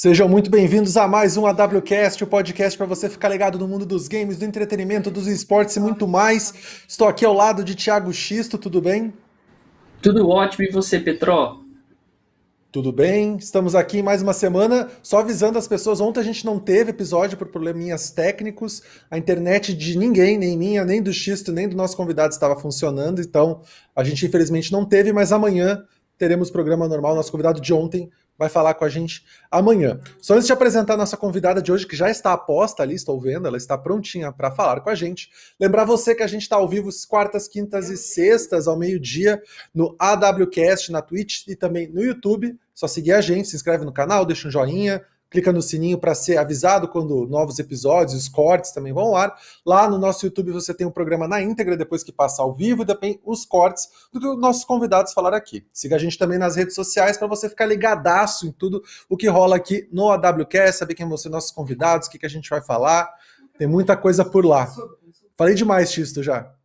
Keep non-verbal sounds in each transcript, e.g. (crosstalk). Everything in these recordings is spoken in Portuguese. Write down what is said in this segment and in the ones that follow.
Sejam muito bem-vindos a mais um AWCast, o podcast para você ficar ligado no mundo dos games, do entretenimento, dos esportes e muito mais. Estou aqui ao lado de Thiago Xisto, tudo bem? Tudo ótimo, e você, Petró? Tudo bem? Estamos aqui mais uma semana, só avisando as pessoas. Ontem a gente não teve episódio por probleminhas técnicos. A internet de ninguém, nem minha, nem do Xisto, nem do nosso convidado estava funcionando, então a gente infelizmente não teve, mas amanhã teremos programa normal. Nosso convidado de ontem vai falar com a gente amanhã. Só antes de apresentar a nossa convidada de hoje, que já está aposta ali, estou vendo, ela está prontinha para falar com a gente. Lembrar você que a gente está ao vivo quartas, quintas e sextas, ao meio-dia, no AWCast, na Twitch e também no YouTube. Só seguir a gente, se inscreve no canal, deixa um joinha, clica no sininho para ser avisado quando novos episódios, os cortes também vão ao ar. Lá no nosso YouTube você tem um programa na íntegra depois que passa ao vivo e também os cortes do que os nossos convidados falaram aqui. Siga a gente também nas redes sociais para você ficar ligadaço em tudo o que rola aqui no AWCast, saber quem vão ser nossos convidados, o que, que a gente vai falar. Tem muita coisa por lá. Falei demais, Tisto, já.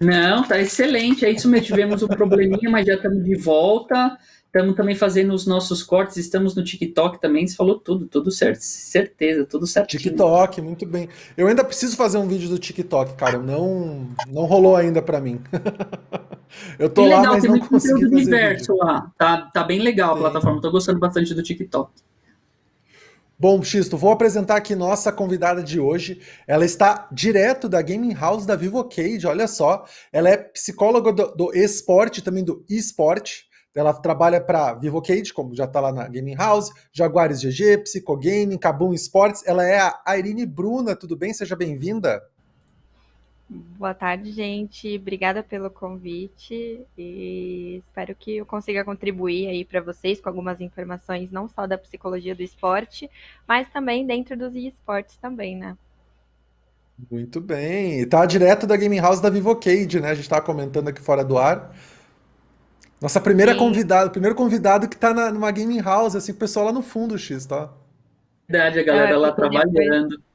Não, tá excelente. É isso mesmo. Tivemos um probleminha, mas já estamos de volta. Estamos também fazendo os nossos cortes, estamos no TikTok também, você falou tudo, tudo certo, certeza, tudo certinho. TikTok, muito bem. Eu ainda preciso fazer um vídeo do TikTok, cara, não não rolou ainda para mim. (laughs) Eu tô legal, lá, mas tem não consegui fazer universo vídeo. lá. Tá, tá bem legal a plataforma, tô gostando bastante do TikTok. Bom, Xisto, vou apresentar aqui nossa convidada de hoje. Ela está direto da Gaming House da Vivocade, olha só. Ela é psicóloga do, do esporte, também do esporte. Ela trabalha para Vivocade, como já está lá na Gaming House, Jaguares GG, Psicogaming, Kabum Sports. Ela é a Irine Bruna, tudo bem? Seja bem-vinda. Boa tarde, gente. Obrigada pelo convite e espero que eu consiga contribuir aí para vocês com algumas informações não só da psicologia do esporte, mas também dentro dos esportes também, né? Muito bem. E tá direto da Gaming House da Vivocade, né? A gente estava comentando aqui fora do ar. Nossa primeira convidada, primeiro convidado que tá na, numa gaming house, assim, o pessoal lá no fundo, X, tá? Verdade, a galera é, lá trabalhando. Depois,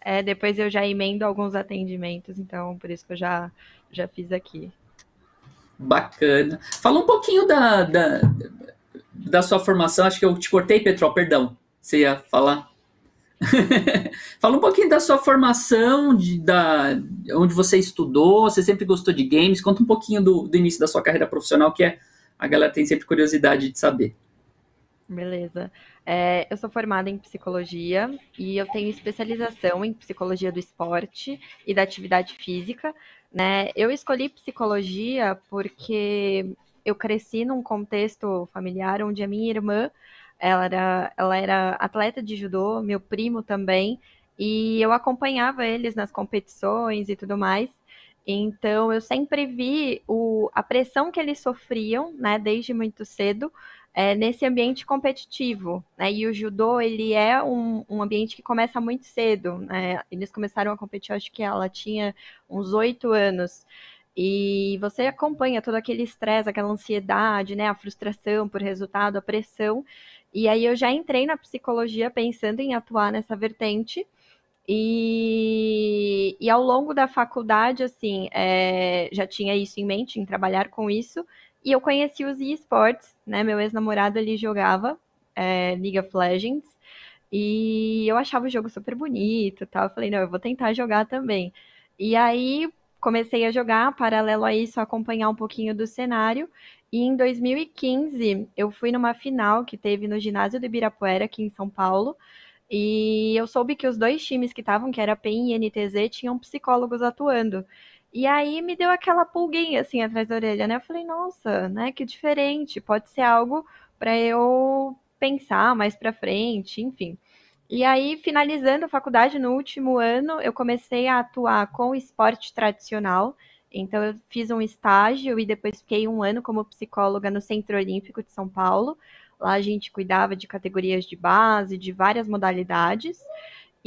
é, depois eu já emendo alguns atendimentos, então por isso que eu já, já fiz aqui. Bacana. Fala um pouquinho da, da, da sua formação, acho que eu te cortei, Petrol, perdão. Você ia falar? (laughs) Fala um pouquinho da sua formação, de, da, onde você estudou, você sempre gostou de games, conta um pouquinho do, do início da sua carreira profissional, que é, a galera tem sempre curiosidade de saber. Beleza. É, eu sou formada em psicologia e eu tenho especialização em psicologia do esporte e da atividade física. Né? Eu escolhi psicologia porque eu cresci num contexto familiar onde a minha irmã ela era, ela era atleta de judô, meu primo também, e eu acompanhava eles nas competições e tudo mais. Então eu sempre vi o, a pressão que eles sofriam, né, desde muito cedo, é, nesse ambiente competitivo. Né? E o judô ele é um, um ambiente que começa muito cedo. Né? Eles começaram a competir, acho que ela tinha uns oito anos. E você acompanha todo aquele estresse, aquela ansiedade, né, a frustração por resultado, a pressão. E aí eu já entrei na psicologia pensando em atuar nessa vertente. E, e ao longo da faculdade, assim, é, já tinha isso em mente, em trabalhar com isso. E eu conheci os esportes, né? Meu ex-namorado ali jogava é, League of Legends. E eu achava o jogo super bonito tal. Eu falei, não, eu vou tentar jogar também. E aí comecei a jogar, paralelo a isso, acompanhar um pouquinho do cenário. E em 2015, eu fui numa final que teve no ginásio do Ibirapuera, aqui em São Paulo. E eu soube que os dois times que estavam, que era PEN e NTZ, tinham psicólogos atuando. E aí me deu aquela pulguinha assim atrás da orelha, né? Eu falei, nossa, né? Que diferente, pode ser algo para eu pensar mais para frente, enfim. E aí, finalizando a faculdade no último ano, eu comecei a atuar com esporte tradicional. Então, eu fiz um estágio e depois fiquei um ano como psicóloga no Centro Olímpico de São Paulo. Lá a gente cuidava de categorias de base, de várias modalidades.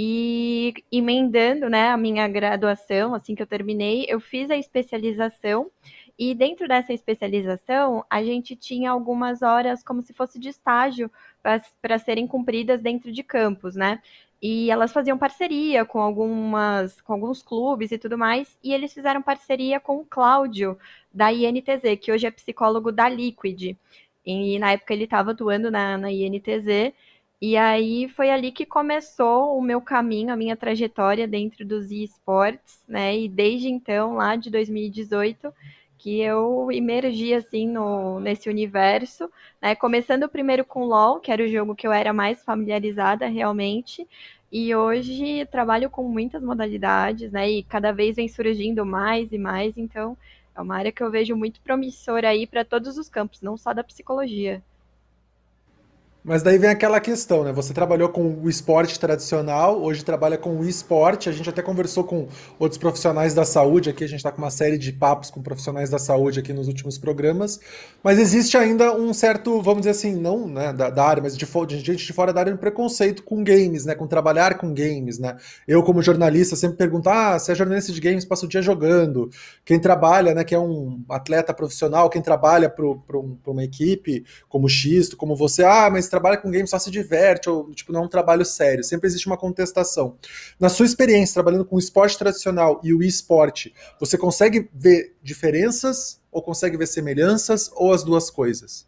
E emendando né, a minha graduação, assim que eu terminei, eu fiz a especialização. E dentro dessa especialização, a gente tinha algumas horas como se fosse de estágio para serem cumpridas dentro de campos, né? E elas faziam parceria com algumas, com alguns clubes e tudo mais. E eles fizeram parceria com o Cláudio, da INTZ, que hoje é psicólogo da Liquid. E na época ele estava atuando na, na INTZ. E aí foi ali que começou o meu caminho, a minha trajetória dentro dos esportes, né? E desde então, lá de 2018, que eu emergi assim no, nesse universo, né? Começando primeiro com LoL, que era o jogo que eu era mais familiarizada realmente, e hoje trabalho com muitas modalidades, né? E cada vez vem surgindo mais e mais, então é uma área que eu vejo muito promissora aí para todos os campos, não só da psicologia. Mas daí vem aquela questão, né? Você trabalhou com o esporte tradicional, hoje trabalha com o esporte. A gente até conversou com outros profissionais da saúde aqui, a gente está com uma série de papos com profissionais da saúde aqui nos últimos programas. Mas existe ainda um certo, vamos dizer assim, não né, da, da área, mas de, de, gente de fora da área, um preconceito com games, né? Com trabalhar com games, né? Eu, como jornalista, sempre pergunto: ah, se é jornalista de games, passa o dia jogando. Quem trabalha, né, que é um atleta profissional, quem trabalha para um, uma equipe, como o Xisto, como você, ah, mas trabalha com games só se diverte, ou tipo, não é um trabalho sério. Sempre existe uma contestação. Na sua experiência trabalhando com o esporte tradicional e o esporte, você consegue ver diferenças ou consegue ver semelhanças ou as duas coisas?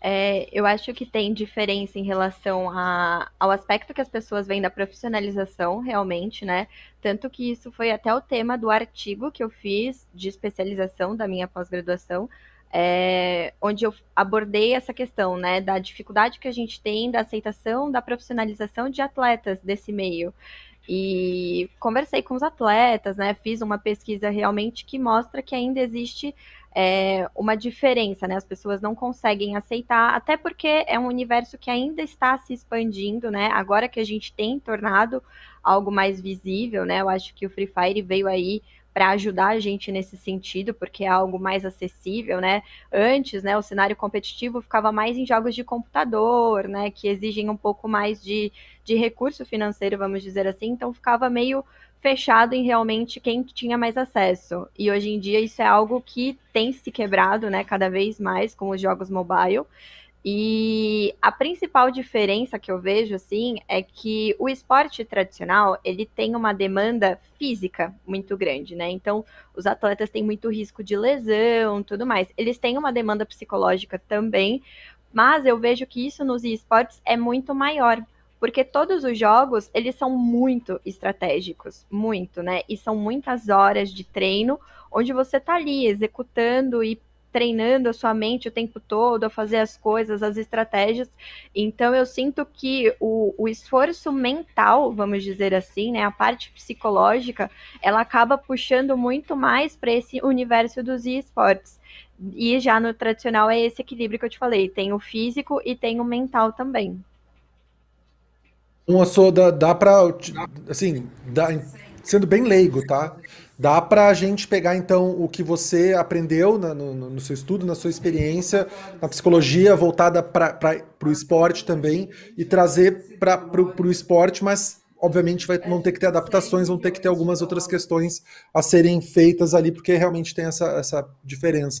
É, eu acho que tem diferença em relação a, ao aspecto que as pessoas veem da profissionalização, realmente, né? Tanto que isso foi até o tema do artigo que eu fiz de especialização da minha pós-graduação, é, onde eu abordei essa questão, né, da dificuldade que a gente tem da aceitação da profissionalização de atletas desse meio. E conversei com os atletas, né, fiz uma pesquisa realmente que mostra que ainda existe é, uma diferença, né, as pessoas não conseguem aceitar, até porque é um universo que ainda está se expandindo, né, agora que a gente tem tornado algo mais visível, né, eu acho que o Free Fire veio aí para ajudar a gente nesse sentido, porque é algo mais acessível, né? Antes, né, o cenário competitivo ficava mais em jogos de computador, né, que exigem um pouco mais de, de recurso financeiro, vamos dizer assim, então ficava meio fechado em realmente quem tinha mais acesso. E hoje em dia isso é algo que tem se quebrado, né, cada vez mais com os jogos mobile. E a principal diferença que eu vejo, assim, é que o esporte tradicional, ele tem uma demanda física muito grande, né? Então, os atletas têm muito risco de lesão, tudo mais. Eles têm uma demanda psicológica também, mas eu vejo que isso nos esportes é muito maior, porque todos os jogos, eles são muito estratégicos, muito, né? E são muitas horas de treino onde você tá ali executando e treinando a sua mente o tempo todo a fazer as coisas, as estratégias. Então eu sinto que o, o esforço mental, vamos dizer assim, né, a parte psicológica, ela acaba puxando muito mais para esse universo dos esportes. E já no tradicional é esse equilíbrio que eu te falei, tem o físico e tem o mental também. Uma só dá, dá para assim, dá, sendo bem leigo, tá? Dá para a gente pegar então o que você aprendeu na, no, no, seu estudo, na sua experiência, na psicologia voltada para o esporte também e trazer para o esporte, mas obviamente vai, vão ter que ter adaptações, vão ter que ter algumas outras questões a serem feitas ali, porque realmente tem essa, essa diferença.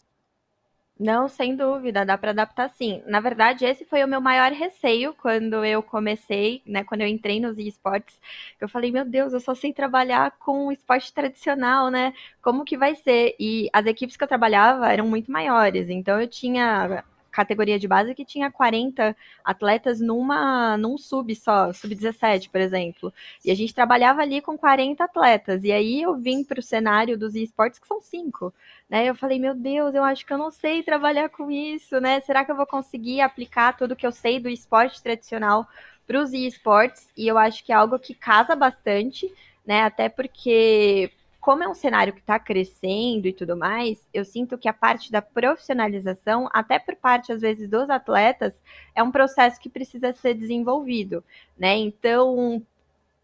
Não, sem dúvida, dá para adaptar sim. Na verdade, esse foi o meu maior receio quando eu comecei, né, quando eu entrei nos esportes. Eu falei, meu Deus, eu só sei trabalhar com esporte tradicional, né? Como que vai ser? E as equipes que eu trabalhava eram muito maiores, então eu tinha categoria de base que tinha 40 atletas numa num sub só, sub 17, por exemplo. E a gente trabalhava ali com 40 atletas. E aí eu vim para o cenário dos esportes que são cinco, né? Eu falei, meu Deus, eu acho que eu não sei trabalhar com isso, né? Será que eu vou conseguir aplicar tudo que eu sei do esporte tradicional para os esportes? E eu acho que é algo que casa bastante, né? Até porque como é um cenário que está crescendo e tudo mais, eu sinto que a parte da profissionalização, até por parte, às vezes, dos atletas, é um processo que precisa ser desenvolvido, né? Então,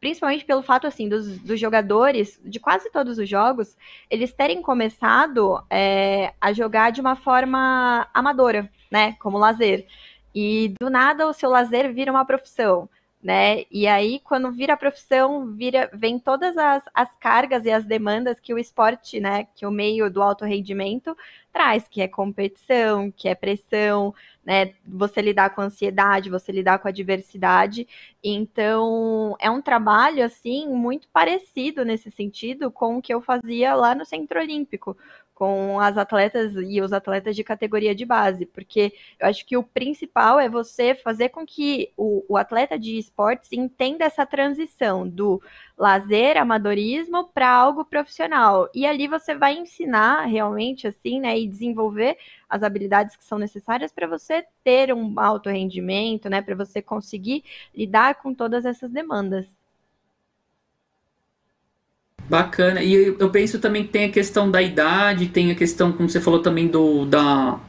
principalmente pelo fato, assim, dos, dos jogadores, de quase todos os jogos, eles terem começado é, a jogar de uma forma amadora, né? Como lazer. E do nada o seu lazer vira uma profissão né? E aí, quando vira profissão, vira, vem todas as, as cargas e as demandas que o esporte, né, que o meio do alto rendimento traz, que é competição, que é pressão, né? Você lidar com ansiedade, você lidar com a diversidade. Então, é um trabalho assim muito parecido nesse sentido com o que eu fazia lá no Centro Olímpico, com as atletas e os atletas de categoria de base, porque eu acho que o principal é você fazer com que o, o atleta de esportes entenda essa transição do lazer, amadorismo para algo profissional. E ali você vai ensinar realmente assim, né, e desenvolver as habilidades que são necessárias para você ter um alto rendimento, né, para você conseguir lidar com todas essas demandas. Bacana. E eu penso também que tem a questão da idade, tem a questão, como você falou também, do, da,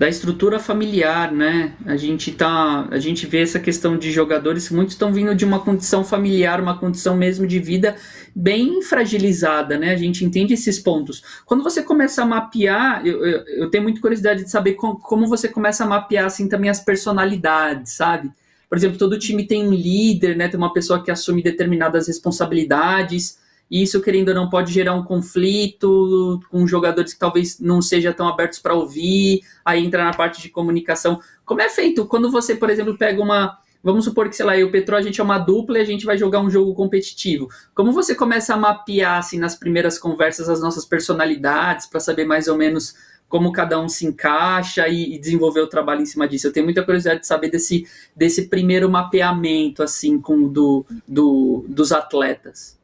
da estrutura familiar, né? A gente tá, a gente vê essa questão de jogadores que muitos estão vindo de uma condição familiar, uma condição mesmo de vida bem fragilizada, né? A gente entende esses pontos. Quando você começa a mapear, eu, eu, eu tenho muita curiosidade de saber como, como você começa a mapear assim também as personalidades, sabe? Por exemplo, todo time tem um líder, né? Tem uma pessoa que assume determinadas responsabilidades e isso, querendo ou não, pode gerar um conflito com jogadores que talvez não sejam tão abertos para ouvir, aí entra na parte de comunicação. Como é feito quando você, por exemplo, pega uma. Vamos supor que, sei lá, eu e o Petro, a gente é uma dupla e a gente vai jogar um jogo competitivo. Como você começa a mapear, assim, nas primeiras conversas, as nossas personalidades, para saber mais ou menos como cada um se encaixa e, e, desenvolver o trabalho em cima disso. Eu tenho muita curiosidade de saber desse, desse primeiro mapeamento, assim, com do, do dos atletas.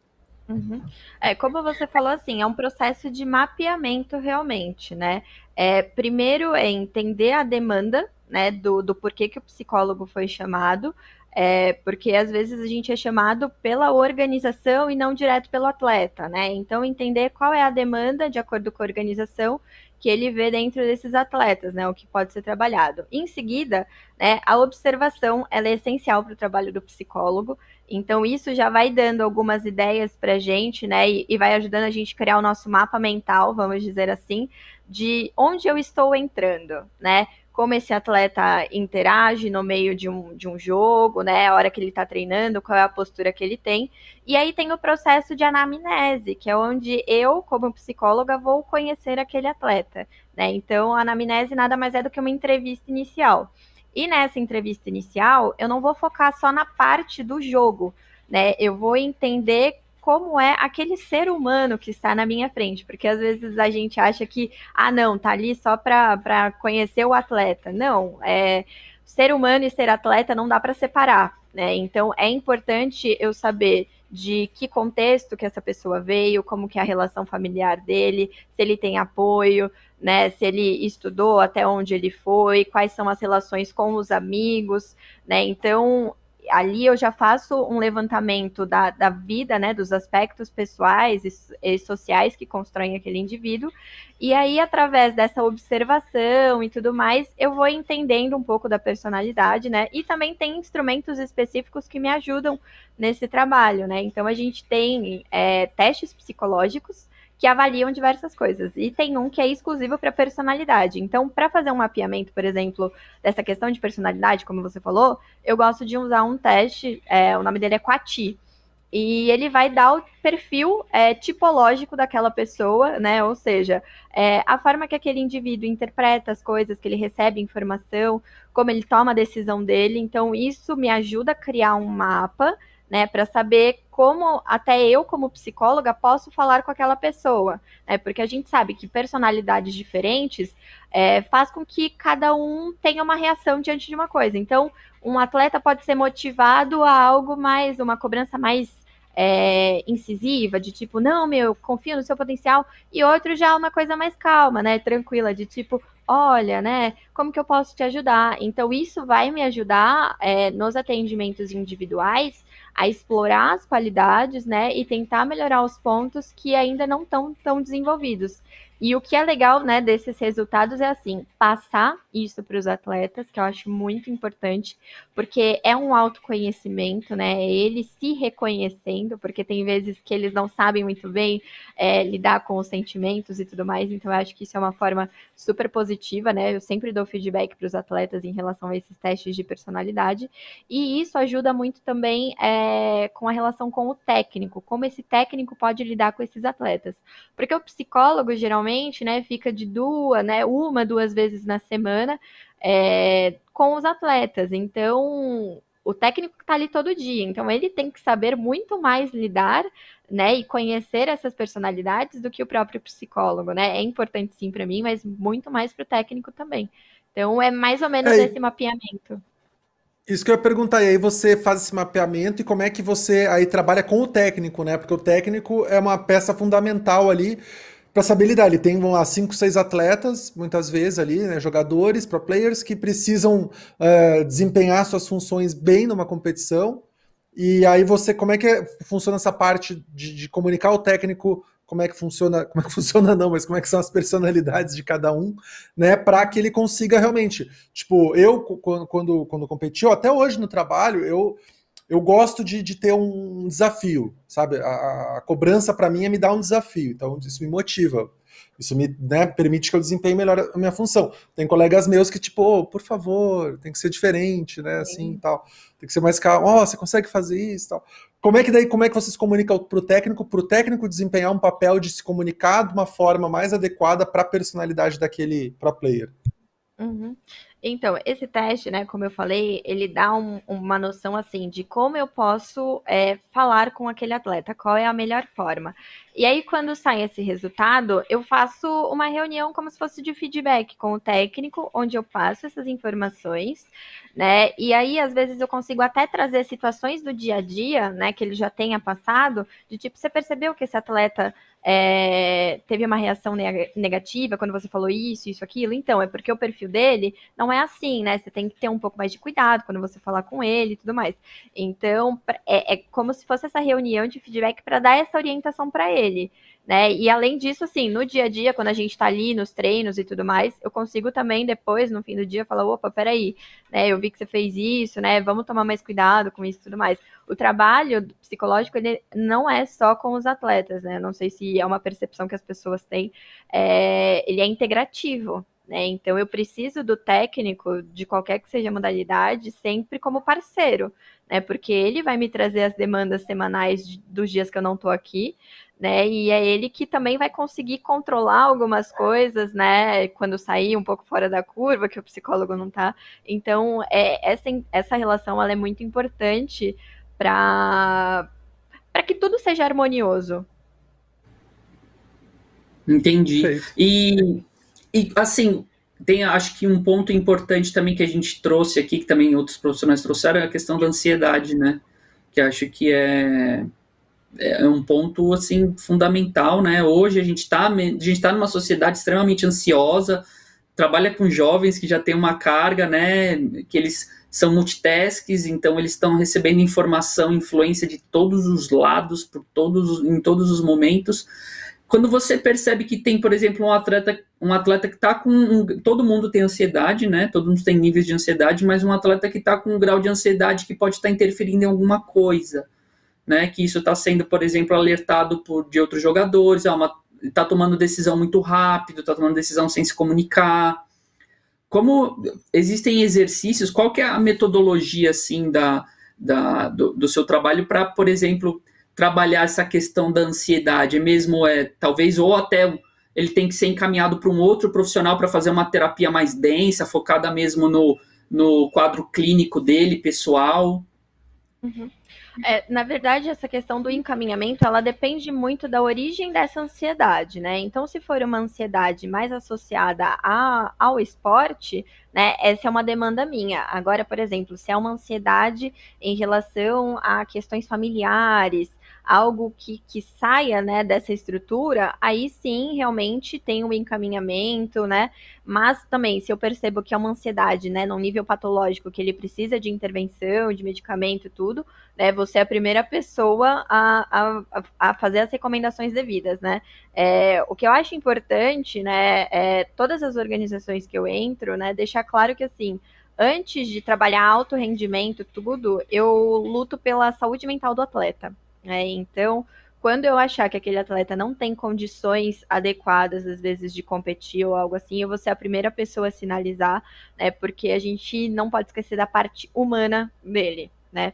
Uhum. É, como você falou assim, é um processo de mapeamento realmente, né? É, primeiro é entender a demanda, né, do, do porquê que o psicólogo foi chamado, é, porque às vezes a gente é chamado pela organização e não direto pelo atleta, né? Então entender qual é a demanda de acordo com a organização que ele vê dentro desses atletas, né? O que pode ser trabalhado. Em seguida, né, a observação ela é essencial para o trabalho do psicólogo. Então, isso já vai dando algumas ideias para a gente, né? E, e vai ajudando a gente a criar o nosso mapa mental, vamos dizer assim, de onde eu estou entrando, né? Como esse atleta interage no meio de um, de um jogo, né? A hora que ele está treinando, qual é a postura que ele tem. E aí tem o processo de anamnese, que é onde eu, como psicóloga, vou conhecer aquele atleta, né? Então, a anamnese nada mais é do que uma entrevista inicial. E nessa entrevista inicial, eu não vou focar só na parte do jogo, né? Eu vou entender como é aquele ser humano que está na minha frente, porque às vezes a gente acha que, ah, não, tá ali só para conhecer o atleta. Não, é ser humano e ser atleta não dá para separar, né? Então é importante eu saber de que contexto que essa pessoa veio, como que é a relação familiar dele, se ele tem apoio, né? Se ele estudou, até onde ele foi, quais são as relações com os amigos, né? Então, ali eu já faço um levantamento da, da vida, né, dos aspectos pessoais e, e, sociais que constroem aquele indivíduo, e aí, através dessa observação e tudo mais, eu vou entendendo um pouco da personalidade, né, e também tem instrumentos específicos que me ajudam nesse trabalho, né, então a gente tem é, testes psicológicos, que avaliam diversas coisas. E tem um que é exclusivo para personalidade. Então, para fazer um mapeamento, por exemplo, dessa questão de personalidade, como você falou, eu gosto de usar um teste, é, o nome dele é Quati. E ele vai dar o perfil é, tipológico daquela pessoa, né? Ou seja, é, a forma que aquele indivíduo interpreta as coisas, que ele recebe informação, como ele toma a decisão dele. Então, isso me ajuda a criar um mapa né, para saber como até eu, como psicóloga, posso falar com aquela pessoa, né, porque a gente sabe que personalidades diferentes é, faz com que cada um tenha uma reação diante de uma coisa. Então, um atleta pode ser motivado a algo mais, uma cobrança mais é, incisiva, de tipo, não, meu, confio no seu potencial, e outro já uma coisa mais calma, né, tranquila, de tipo, olha, né, como que eu posso te ajudar? Então, isso vai me ajudar é, nos atendimentos individuais a explorar as qualidades, né, e tentar melhorar os pontos que ainda não estão tão desenvolvidos. E o que é legal, né, desses resultados é assim, passar isso para os atletas, que eu acho muito importante, porque é um autoconhecimento, né? É ele se reconhecendo, porque tem vezes que eles não sabem muito bem é, lidar com os sentimentos e tudo mais, então eu acho que isso é uma forma super positiva, né? Eu sempre dou feedback para os atletas em relação a esses testes de personalidade, e isso ajuda muito também é, com a relação com o técnico, como esse técnico pode lidar com esses atletas. Porque o psicólogo, geralmente, geralmente, né, fica de duas, né, uma, duas vezes na semana é, com os atletas. Então, o técnico está ali todo dia, então ele tem que saber muito mais lidar, né, e conhecer essas personalidades do que o próprio psicólogo, né? É importante sim para mim, mas muito mais para o técnico também. Então é mais ou menos é, esse mapeamento. Isso que eu ia perguntar, e aí você faz esse mapeamento e como é que você aí trabalha com o técnico, né? Porque o técnico é uma peça fundamental ali para saber lidar. Ele tem, vão lá, cinco, seis atletas, muitas vezes ali, né, jogadores, pro players, que precisam uh, desempenhar suas funções bem numa competição. E aí você, como é que é, funciona essa parte de, de, comunicar o técnico, como é que funciona, como é que (laughs) funciona não, mas como é que são as personalidades de cada um, né, para que ele consiga realmente, tipo, eu quando, quando, quando competi, até hoje no trabalho, eu eu gosto de, de ter um desafio, sabe? A, a cobrança para mim é me dar um desafio, então isso me motiva. Isso me né, permite que eu desempenhe melhor a minha função. Tem colegas meus que, tipo, oh, por favor, tem que ser diferente, né? Assim e tal. Tem que ser mais calmo. Ó, oh, você consegue fazer isso tal. Como é que daí, como é que vocês comunicam para o técnico, para o técnico desempenhar um papel de se comunicar de uma forma mais adequada para a personalidade daquele pro player? Uhum. Então, esse teste, né, como eu falei, ele dá um, uma noção assim de como eu posso é, falar com aquele atleta, qual é a melhor forma. E aí, quando sai esse resultado, eu faço uma reunião como se fosse de feedback com o técnico, onde eu passo essas informações, né? E aí, às vezes, eu consigo até trazer situações do dia a dia, né, que ele já tenha passado, de tipo, você percebeu que esse atleta é, teve uma reação negativa quando você falou isso, isso, aquilo. Então, é porque o perfil dele não é assim, né? Você tem que ter um pouco mais de cuidado quando você falar com ele e tudo mais. Então, é, é como se fosse essa reunião de feedback para dar essa orientação para ele né? E além disso, assim, no dia a dia, quando a gente está ali nos treinos e tudo mais, eu consigo também depois, no fim do dia, falar, opa, peraí, né? Eu vi que você fez isso, né? Vamos tomar mais cuidado com isso e tudo mais. O trabalho psicológico, ele não é só com os atletas, né? Eu não sei se é uma percepção que as pessoas têm, é... ele é integrativo, né? Então eu preciso do técnico, de qualquer que seja a modalidade, sempre como parceiro, né? Porque ele vai me trazer as demandas semanais dos dias que eu não estou aqui, né? E é ele que também vai conseguir controlar algumas coisas, né? Quando sair um pouco fora da curva, que o psicólogo não tá. Então, é, essa, essa relação ela é muito importante para para que tudo seja harmonioso. Entendi. E, e assim, tem acho que um ponto importante também que a gente trouxe aqui, que também outros profissionais trouxeram, é a questão da ansiedade, né? Que acho que é é um ponto assim fundamental, né? Hoje a gente está a gente tá numa sociedade extremamente ansiosa, trabalha com jovens que já têm uma carga, né? Que eles são multitasks, então eles estão recebendo informação, influência de todos os lados, por todos, em todos os momentos. Quando você percebe que tem, por exemplo, um atleta, um atleta que está com. Um, todo mundo tem ansiedade, né? Todo mundo tem níveis de ansiedade, mas um atleta que está com um grau de ansiedade que pode estar tá interferindo em alguma coisa né? Que isso está sendo, por exemplo, alertado por de outros jogadores, está tomando decisão muito rápido, está tomando decisão sem se comunicar. Como existem exercícios, qual que é a metodologia assim da, da do, do seu trabalho para, por exemplo, trabalhar essa questão da ansiedade? Mesmo é talvez ou até ele tem que ser encaminhado para um outro profissional para fazer uma terapia mais densa, focada mesmo no, no quadro clínico dele, pessoal. Uhum. É, na verdade, essa questão do encaminhamento, ela depende muito da origem dessa ansiedade, né? Então, se for uma ansiedade mais associada a, ao esporte, né, essa é uma demanda minha. Agora, por exemplo, se é uma ansiedade em relação a questões familiares, algo que, que saia né, dessa estrutura, aí sim realmente tem um encaminhamento, né? Mas também, se eu percebo que é uma ansiedade, né, num nível patológico, que ele precisa de intervenção, de medicamento e tudo, né? Você é a primeira pessoa a, a, a fazer as recomendações devidas, né? É, o que eu acho importante, né, é todas as organizações que eu entro, né, deixar claro que assim antes de trabalhar alto rendimento, tudo, eu luto pela saúde mental do atleta. Né? Então, quando eu achar que aquele atleta não tem condições adequadas, às vezes, de competir ou algo assim, eu vou ser a primeira pessoa a sinalizar, né? Porque a gente não pode esquecer da parte humana dele, né?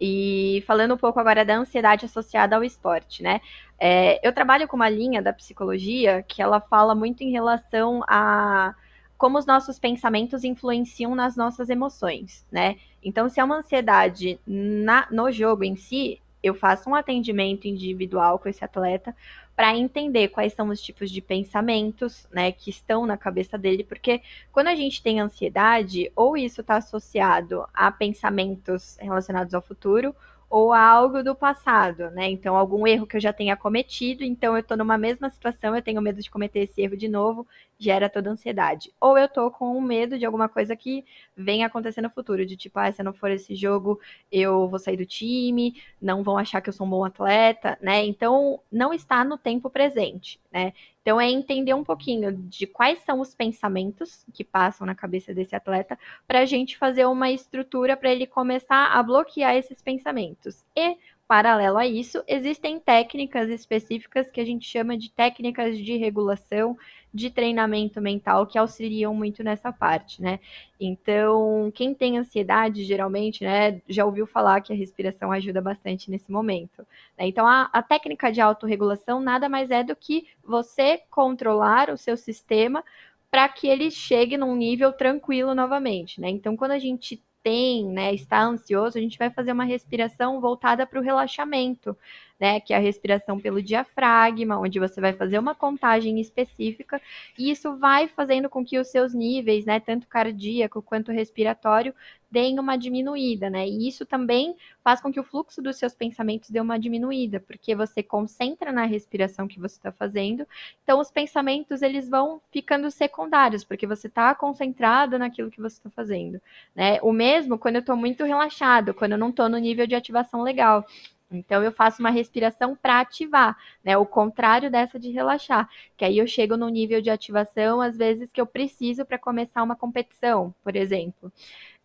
E falando um pouco agora da ansiedade associada ao esporte, né? É, eu trabalho com uma linha da psicologia que ela fala muito em relação a como os nossos pensamentos influenciam nas nossas emoções, né? Então, se é uma ansiedade na, no jogo em si, eu faço um atendimento individual com esse atleta para entender quais são os tipos de pensamentos, né, que estão na cabeça dele, porque quando a gente tem ansiedade, ou isso está associado a pensamentos relacionados ao futuro, ou algo do passado, né? Então, algum erro que eu já tenha cometido, então eu estou numa mesma situação, eu tenho medo de cometer esse erro de novo, gera toda ansiedade. Ou eu tô com medo de alguma coisa que venha acontecer no futuro, de tipo, ah, se não for esse jogo, eu vou sair do time, não vão achar que eu sou um bom atleta, né? Então, não está no tempo presente, né? Então, é entender um pouquinho de quais são os pensamentos que passam na cabeça desse atleta, para a gente fazer uma estrutura para ele começar a bloquear esses pensamentos. E Paralelo a isso, existem técnicas específicas que a gente chama de técnicas de regulação, de treinamento mental que auxiliam muito nessa parte, né? Então, quem tem ansiedade, geralmente, né, já ouviu falar que a respiração ajuda bastante nesse momento. Né? Então, a, a técnica de autorregulação nada mais é do que você controlar o seu sistema para que ele chegue num nível tranquilo novamente, né? Então, quando a gente tem, né, está ansioso, a gente vai fazer uma respiração voltada para o relaxamento, né, que é a respiração pelo diafragma, onde você vai fazer uma contagem específica, e isso vai fazendo com que os seus níveis, né, tanto cardíaco quanto respiratório, deem uma diminuída, né? E isso também faz com que o fluxo dos seus pensamentos dê uma diminuída, porque você concentra na respiração que você está fazendo, então os pensamentos eles vão ficando secundários, porque você está concentrado naquilo que você está fazendo, né? O mesmo quando eu estou muito relaxado, quando eu não estou no nível de ativação legal. Então eu faço uma respiração para ativar, né? O contrário dessa de relaxar, que aí eu chego no nível de ativação às vezes que eu preciso para começar uma competição, por exemplo.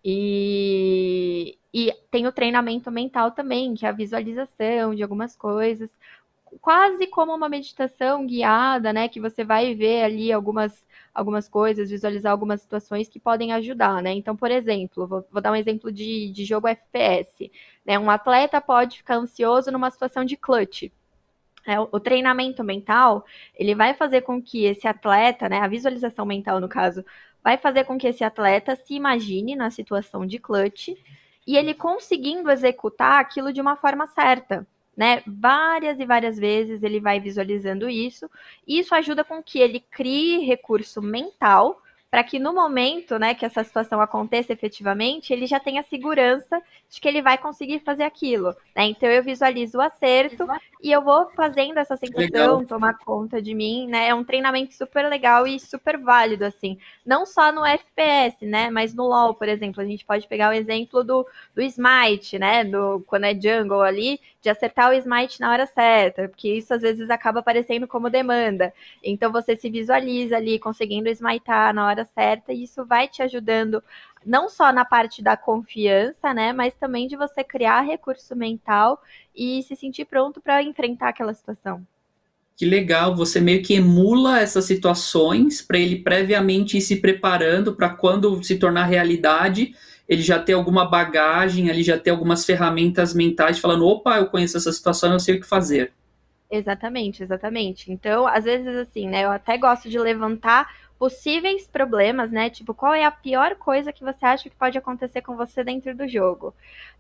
E, e tem o treinamento mental também, que é a visualização de algumas coisas, quase como uma meditação guiada, né? Que você vai ver ali algumas, algumas coisas, visualizar algumas situações que podem ajudar, né? Então, por exemplo, vou, vou dar um exemplo de, de jogo FPS. Né? Um atleta pode ficar ansioso numa situação de clutch. É, o treinamento mental, ele vai fazer com que esse atleta, né, a visualização mental no caso, vai fazer com que esse atleta se imagine na situação de clutch e ele conseguindo executar aquilo de uma forma certa né? Várias e várias vezes ele vai visualizando isso. E isso ajuda com que ele crie recurso mental para que no momento, né, que essa situação aconteça efetivamente, ele já tenha segurança de que ele vai conseguir fazer aquilo, né? Então eu visualizo o acerto e eu vou fazendo essa sensação legal. tomar conta de mim, né? É um treinamento super legal e super válido assim, não só no FPS, né, mas no LoL, por exemplo, a gente pode pegar o exemplo do, do smite, né, do quando é jungle ali, de acertar o smite na hora certa, porque isso às vezes acaba aparecendo como demanda. Então você se visualiza ali conseguindo smitar na hora certa e isso vai te ajudando não só na parte da confiança, né, mas também de você criar recurso mental e se sentir pronto para enfrentar aquela situação. Que legal, você meio que emula essas situações para ele previamente ir se preparando para quando se tornar realidade ele já ter alguma bagagem, ele já ter algumas ferramentas mentais falando, opa, eu conheço essa situação, eu sei o que fazer. Exatamente, exatamente. Então, às vezes, assim, né, eu até gosto de levantar possíveis problemas, né? Tipo, qual é a pior coisa que você acha que pode acontecer com você dentro do jogo?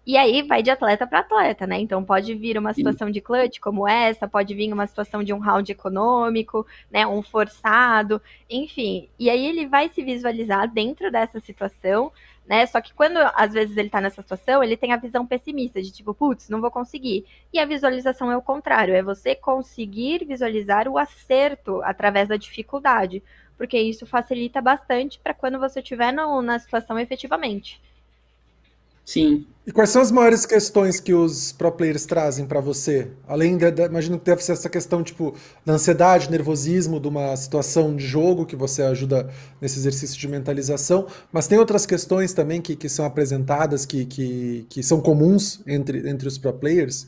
E aí vai de atleta para atleta, né? Então pode vir uma situação de clutch como essa, pode vir uma situação de um round econômico, né? Um forçado, enfim. E aí ele vai se visualizar dentro dessa situação né? Só que quando às vezes ele tá nessa situação, ele tem a visão pessimista de tipo, putz, não vou conseguir. E a visualização é o contrário, é você conseguir visualizar o acerto através da dificuldade, porque isso facilita bastante para quando você estiver na situação efetivamente. Sim. E quais são as maiores questões que os pro players trazem para você? Além da, da, imagino que deve ser essa questão tipo da ansiedade, nervosismo de uma situação de jogo que você ajuda nesse exercício de mentalização, mas tem outras questões também que, que são apresentadas que, que, que são comuns entre, entre os pro players?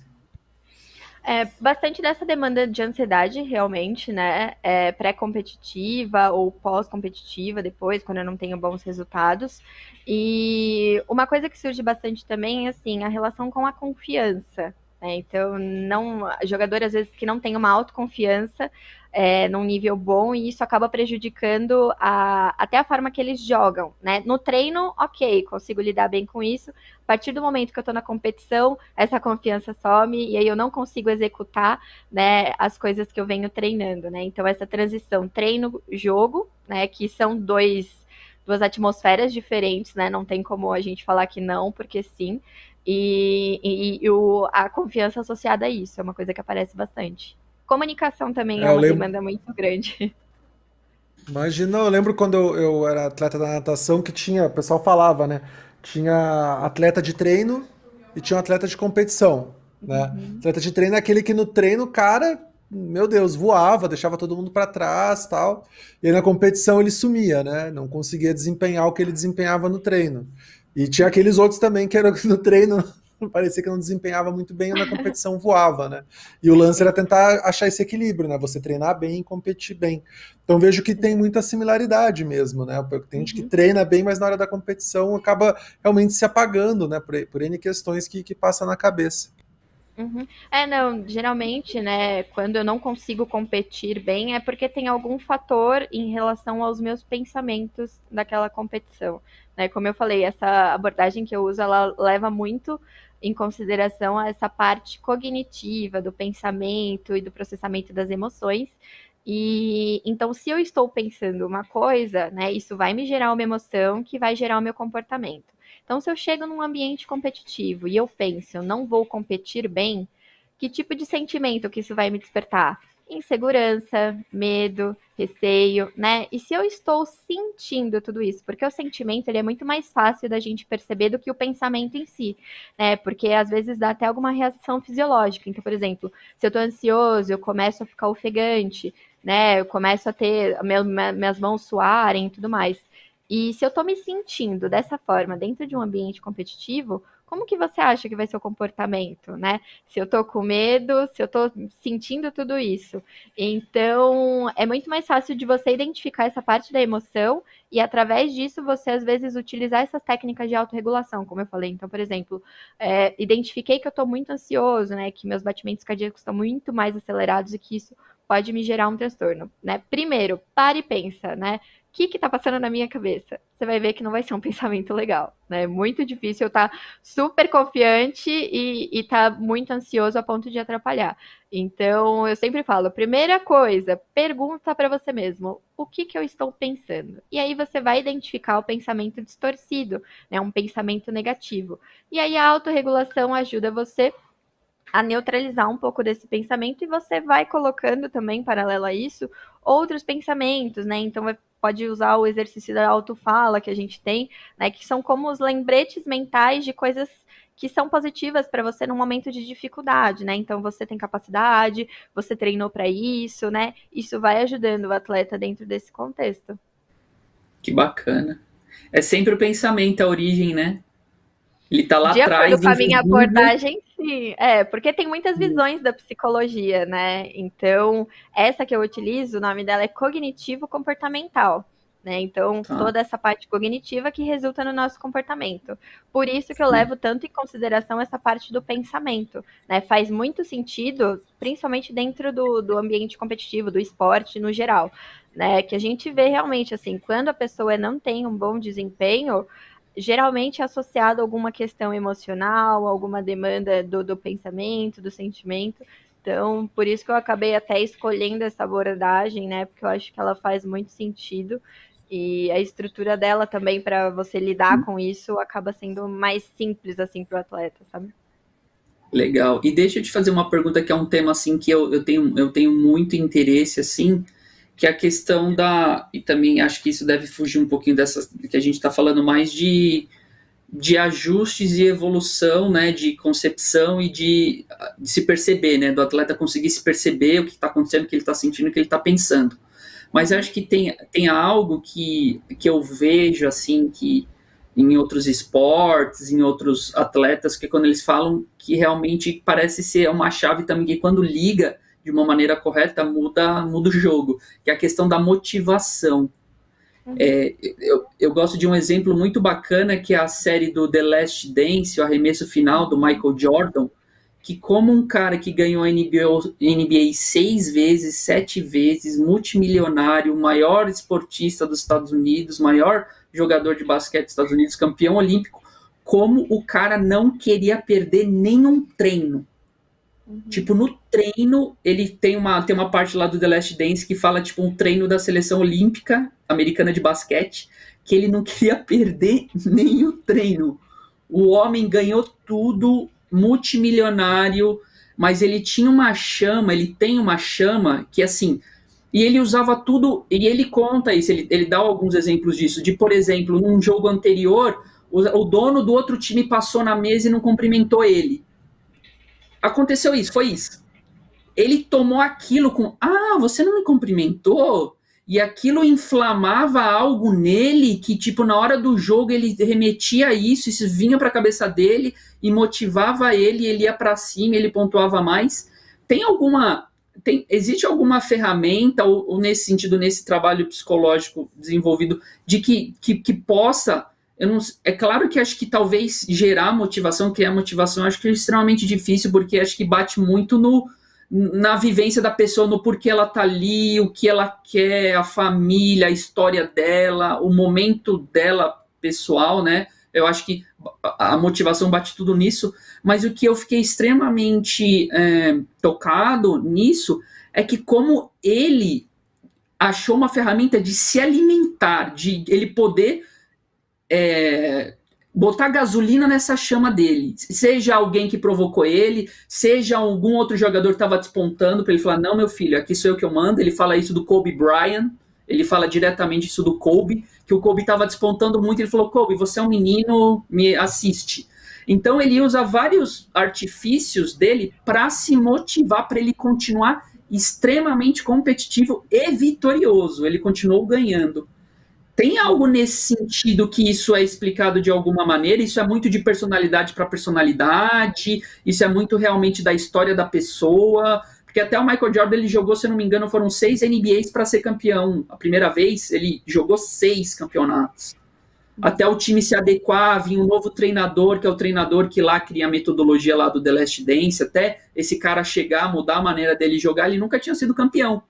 É, bastante dessa demanda de ansiedade, realmente, né? É pré-competitiva ou pós-competitiva, depois, quando eu não tenho bons resultados. E uma coisa que surge bastante também é, assim, a relação com a confiança. Né? Então, não, jogador às vezes que não tem uma autoconfiança é, num nível bom e isso acaba prejudicando a, até a forma que eles jogam, né? No treino, ok, consigo lidar bem com isso. A partir do momento que eu tô na competição, essa confiança some e aí eu não consigo executar, né, as coisas que eu venho treinando, né? Então essa transição treino-jogo, né, que são dois duas atmosferas diferentes, né? Não tem como a gente falar que não, porque sim. E, e, e o, a confiança associada a isso é uma coisa que aparece bastante. Comunicação também é, é uma lembro... demanda muito grande. Imagina, eu lembro quando eu, eu, era atleta da natação que tinha, o pessoal falava, né? Tinha atleta de treino e tinha um atleta de competição, né? Uhum. Atleta de treino é aquele que no treino, cara, meu Deus, voava, deixava todo mundo para trás, tal. E aí na competição ele sumia, né? Não conseguia desempenhar o que ele desempenhava no treino. E tinha aqueles outros também que eram (laughs) no treino parecia que não desempenhava muito bem na competição voava, né? E o lance era tentar achar esse equilíbrio, né? Você treinar bem e competir bem. Então vejo que tem muita similaridade mesmo, né? Tem gente que uhum. treina bem, mas na hora da competição acaba realmente se apagando, né? Por, por N questões que, que passa na cabeça. Uhum. É, não, geralmente, né, quando eu não consigo competir bem, é porque tem algum fator em relação aos meus pensamentos daquela competição. Né? Como eu falei, essa abordagem que eu uso, ela leva muito em consideração essa parte cognitiva do pensamento e do processamento das emoções. E então, se eu estou pensando uma coisa, né, isso vai me gerar uma emoção que vai gerar o meu comportamento. Então, se eu chego num ambiente competitivo e eu penso, eu não vou competir bem, que tipo de sentimento que isso vai me despertar? insegurança, medo, receio, né? E se eu estou sentindo tudo isso, porque o sentimento ele é muito mais fácil da gente perceber do que o pensamento em si, né? Porque às vezes dá até alguma reação fisiológica. Então, por exemplo, se eu estou ansioso, eu começo a ficar ofegante, né? Eu começo a ter minhas mãos suarem e tudo mais. E se eu estou me sentindo dessa forma dentro de um ambiente competitivo, como que você acha que vai ser o comportamento, né? Se eu tô com medo, se eu tô sentindo tudo isso. Então, é muito mais fácil de você identificar essa parte da emoção e através disso você às vezes utilizar essas técnicas de autorregulação, como eu falei. Então, por exemplo, é, identifiquei que eu tô muito ansioso, né? Que meus batimentos cardíacos estão muito mais acelerados e que isso pode me gerar um transtorno, né? Primeiro, pare e pensa, né? Que que tá passando na minha cabeça? Você vai ver que não vai ser um (laughs) pensamento legal, né? É muito difícil eu estar tá super confiante e, e tá muito ansioso a ponto de atrapalhar. Então, eu sempre falo, primeira coisa, pergunta para você mesmo, o que que eu estou pensando? E aí você vai identificar o pensamento distorcido, né? Um pensamento negativo. E aí a autorregulação ajuda você a neutralizar um pouco desse pensamento e você vai colocando também, paralelo a isso, outros pensamentos, né? Então pode usar o exercício da autofala que a gente tem, né? Que são como os lembretes mentais de coisas que são positivas para você no momento de dificuldade, né? Então você tem capacidade, você treinou para isso, né? Isso vai ajudando o atleta dentro desse contexto. Que bacana. É sempre o pensamento, a origem, né? Ele está lá atrás. De acordo com a minha abordagem, É, porque tem muitas visões da psicologia, né? Então, essa que eu utilizo, o nome dela é cognitivo-comportamental. Né? Então, tá. toda essa parte cognitiva que resulta no nosso comportamento. Por isso que eu levo tanto em consideração essa parte do pensamento. Né? Faz muito sentido, principalmente dentro do, do ambiente competitivo, do esporte no geral. Né? Que a gente vê realmente assim, quando a pessoa não tem um bom desempenho, geralmente associado a alguma questão emocional, alguma demanda do, do pensamento, do sentimento. Então, por isso que eu acabei até escolhendo essa abordagem, né? Porque eu acho que ela faz muito sentido. E a estrutura dela também, para você lidar com isso, acaba sendo mais simples, assim, para o atleta, sabe? Legal. E deixa eu te fazer uma pergunta que é um tema, assim, que eu, eu, tenho, eu tenho muito interesse, assim, que é a questão da. E também acho que isso deve fugir um pouquinho dessa. que a gente está falando mais de, de ajustes e evolução, né? De concepção e de, de se perceber, né? Do atleta conseguir se perceber o que está acontecendo, o que ele está sentindo, o que ele está pensando. Mas acho que tem, tem algo que, que eu vejo, assim, que em outros esportes, em outros atletas, que quando eles falam que realmente parece ser uma chave também que quando liga de uma maneira correta, muda, muda o jogo, que é a questão da motivação. Uhum. É, eu, eu gosto de um exemplo muito bacana que é a série do The Last Dance, o arremesso final do Michael Jordan, que como um cara que ganhou a NBA, NBA seis vezes, sete vezes, multimilionário, maior esportista dos Estados Unidos, maior jogador de basquete dos Estados Unidos, campeão olímpico, como o cara não queria perder nenhum treino. Uhum. Tipo, no treino, ele tem uma, tem uma parte lá do The Last Dance que fala, tipo, um treino da seleção olímpica americana de basquete, que ele não (laughs) queria perder nenhum treino. O homem ganhou tudo, multimilionário, mas ele tinha uma chama, ele tem uma chama que assim. E ele usava tudo, e ele conta isso, ele, ele dá alguns exemplos disso. De, por exemplo, num jogo anterior, o, o dono do outro time passou na mesa e não cumprimentou ele. Aconteceu isso, foi isso. Ele tomou aquilo com: Ah, você não me cumprimentou? e aquilo inflamava algo nele que, tipo, na hora do jogo ele remetia a isso, isso vinha para a cabeça dele e motivava ele, ele ia para cima, ele pontuava mais. Tem alguma. Tem, existe alguma ferramenta, ou, ou, nesse sentido, nesse trabalho psicológico desenvolvido, de que, que, que possa. Não, é claro que acho que talvez gerar motivação, que é a motivação, acho que é extremamente difícil, porque acho que bate muito no, na vivência da pessoa, no porquê ela tá ali, o que ela quer, a família, a história dela, o momento dela pessoal, né? Eu acho que a motivação bate tudo nisso, mas o que eu fiquei extremamente é, tocado nisso é que como ele achou uma ferramenta de se alimentar, de ele poder é, botar gasolina nessa chama dele. Seja alguém que provocou ele, seja algum outro jogador que estava despontando para ele falar: não, meu filho, aqui sou eu que eu mando. Ele fala isso do Kobe Bryant, ele fala diretamente isso do Kobe, que o Kobe estava despontando muito. Ele falou: Kobe, você é um menino, me assiste. Então ele usa vários artifícios dele para se motivar, para ele continuar extremamente competitivo e vitorioso. Ele continuou ganhando. Tem algo nesse sentido que isso é explicado de alguma maneira? Isso é muito de personalidade para personalidade? Isso é muito realmente da história da pessoa? Porque até o Michael Jordan ele jogou, se não me engano, foram seis NBAs para ser campeão. A primeira vez ele jogou seis campeonatos. Até o time se adequar, vinha um novo treinador, que é o treinador que lá cria a metodologia lá do The Last Dance, até esse cara chegar, mudar a maneira dele jogar, ele nunca tinha sido campeão.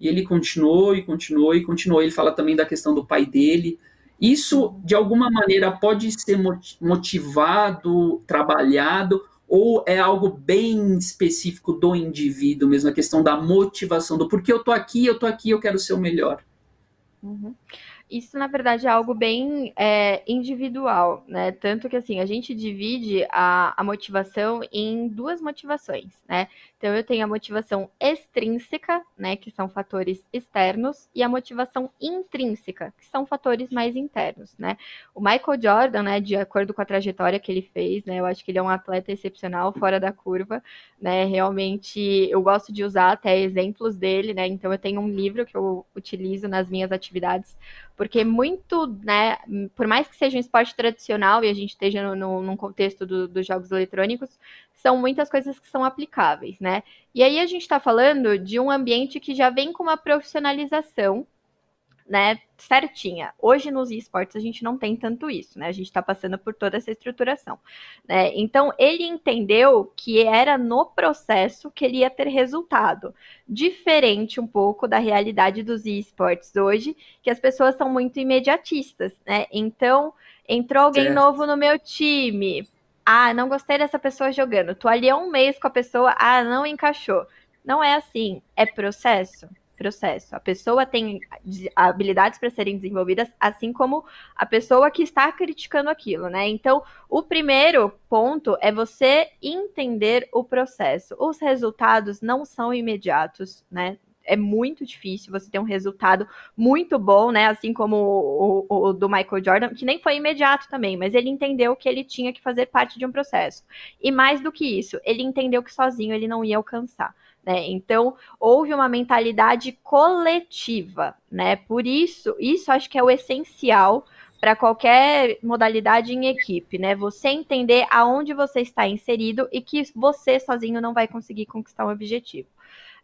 E ele continuou e continuou e continuou. Ele fala também da questão do pai dele. Isso, de alguma maneira, pode ser motivado, trabalhado, ou é algo bem específico do indivíduo mesmo, a questão da motivação, do porquê eu tô aqui, eu tô aqui, eu quero ser o melhor. Uhum. Isso, na verdade, é algo bem é, individual, né? Tanto que, assim, a gente divide a, a motivação em duas motivações, né? Então, eu tenho a motivação extrínseca, né? Que são fatores externos, e a motivação intrínseca, que são fatores mais internos, né? O Michael Jordan, né? De acordo com a trajetória que ele fez, né? Eu acho que ele é um atleta excepcional, fora da curva, né? Realmente, eu gosto de usar até exemplos dele, né? Então, eu tenho um livro que eu utilizo nas minhas atividades porque muito, né, por mais que seja um esporte tradicional e a gente esteja no, no, num contexto do, dos jogos eletrônicos, são muitas coisas que são aplicáveis, né? E aí a gente está falando de um ambiente que já vem com uma profissionalização né, certinha. Hoje nos esportes a gente não tem tanto isso, né? A gente está passando por toda essa estruturação, né? Então ele entendeu que era no processo que ele ia ter resultado, diferente um pouco da realidade dos esportes hoje, que as pessoas são muito imediatistas, né? Então entrou alguém novo no meu time, ah, não gostei dessa pessoa jogando. Tô ali há um mês com a pessoa, ah, não encaixou. Não é assim, é processo processo. A pessoa tem habilidades para serem desenvolvidas, assim como a pessoa que está criticando aquilo, né? Então, o primeiro ponto é você entender o processo. Os resultados não são imediatos, né? É muito difícil você ter um resultado muito bom, né? Assim como o, o, o, do Michael Jordan, que nem foi imediato também, mas ele entendeu que ele tinha que fazer parte de um processo. E mais do que isso, ele entendeu que sozinho ele não ia alcançar. Né? Então, houve uma mentalidade coletiva, né? Por isso, isso acho que é o essencial para qualquer modalidade em equipe, né? Você entender aonde você está inserido e que você sozinho não vai conseguir conquistar um objetivo.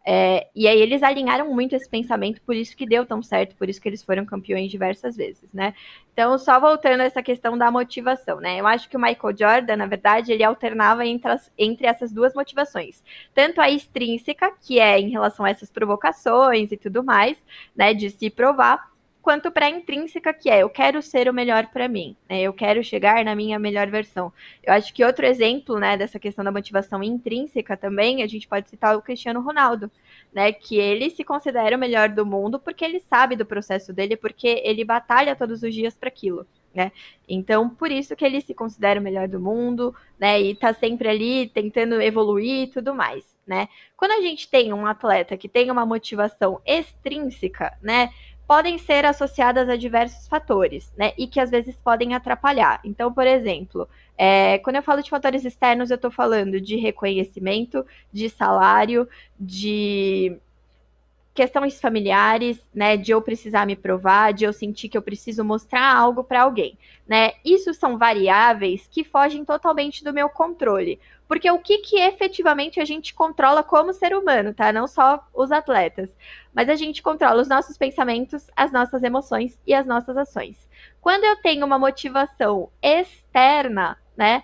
É, e aí eles alinharam muito esse pensamento, por isso que deu tão certo, por isso que eles foram campeões diversas vezes, né? Então, só voltando a essa questão da motivação, né? Eu acho que o Michael Jordan, na verdade, ele alternava entre, as, entre essas duas motivações. Tanto a extrínseca, que é em relação a essas provocações e tudo mais, né? De se provar, quanto para a intrínseca, que é eu quero ser o melhor para mim, né? eu quero chegar na minha melhor versão. Eu acho que outro exemplo né, dessa questão da motivação intrínseca também, a gente pode citar o Cristiano Ronaldo, né? Que ele se considera o melhor do mundo porque ele sabe do processo dele, porque ele batalha todos os dias para aquilo. Né? Então, por isso que ele se considera o melhor do mundo, né? E tá sempre ali tentando evoluir e tudo mais, né? Quando a gente tem um atleta que tem uma motivação extrínseca, né? Podem ser associadas a diversos fatores, né? E que às vezes podem atrapalhar. Então, por exemplo, é, quando eu falo de fatores externos, eu estou falando de reconhecimento, de salário, de questões familiares, né, de eu precisar me provar, de eu sentir que eu preciso mostrar algo para alguém, né? Isso são variáveis que fogem totalmente do meu controle. Porque o que, que efetivamente a gente controla como ser humano, tá? Não só os atletas. Mas a gente controla os nossos pensamentos, as nossas emoções e as nossas ações. Quando eu tenho uma motivação externa, né?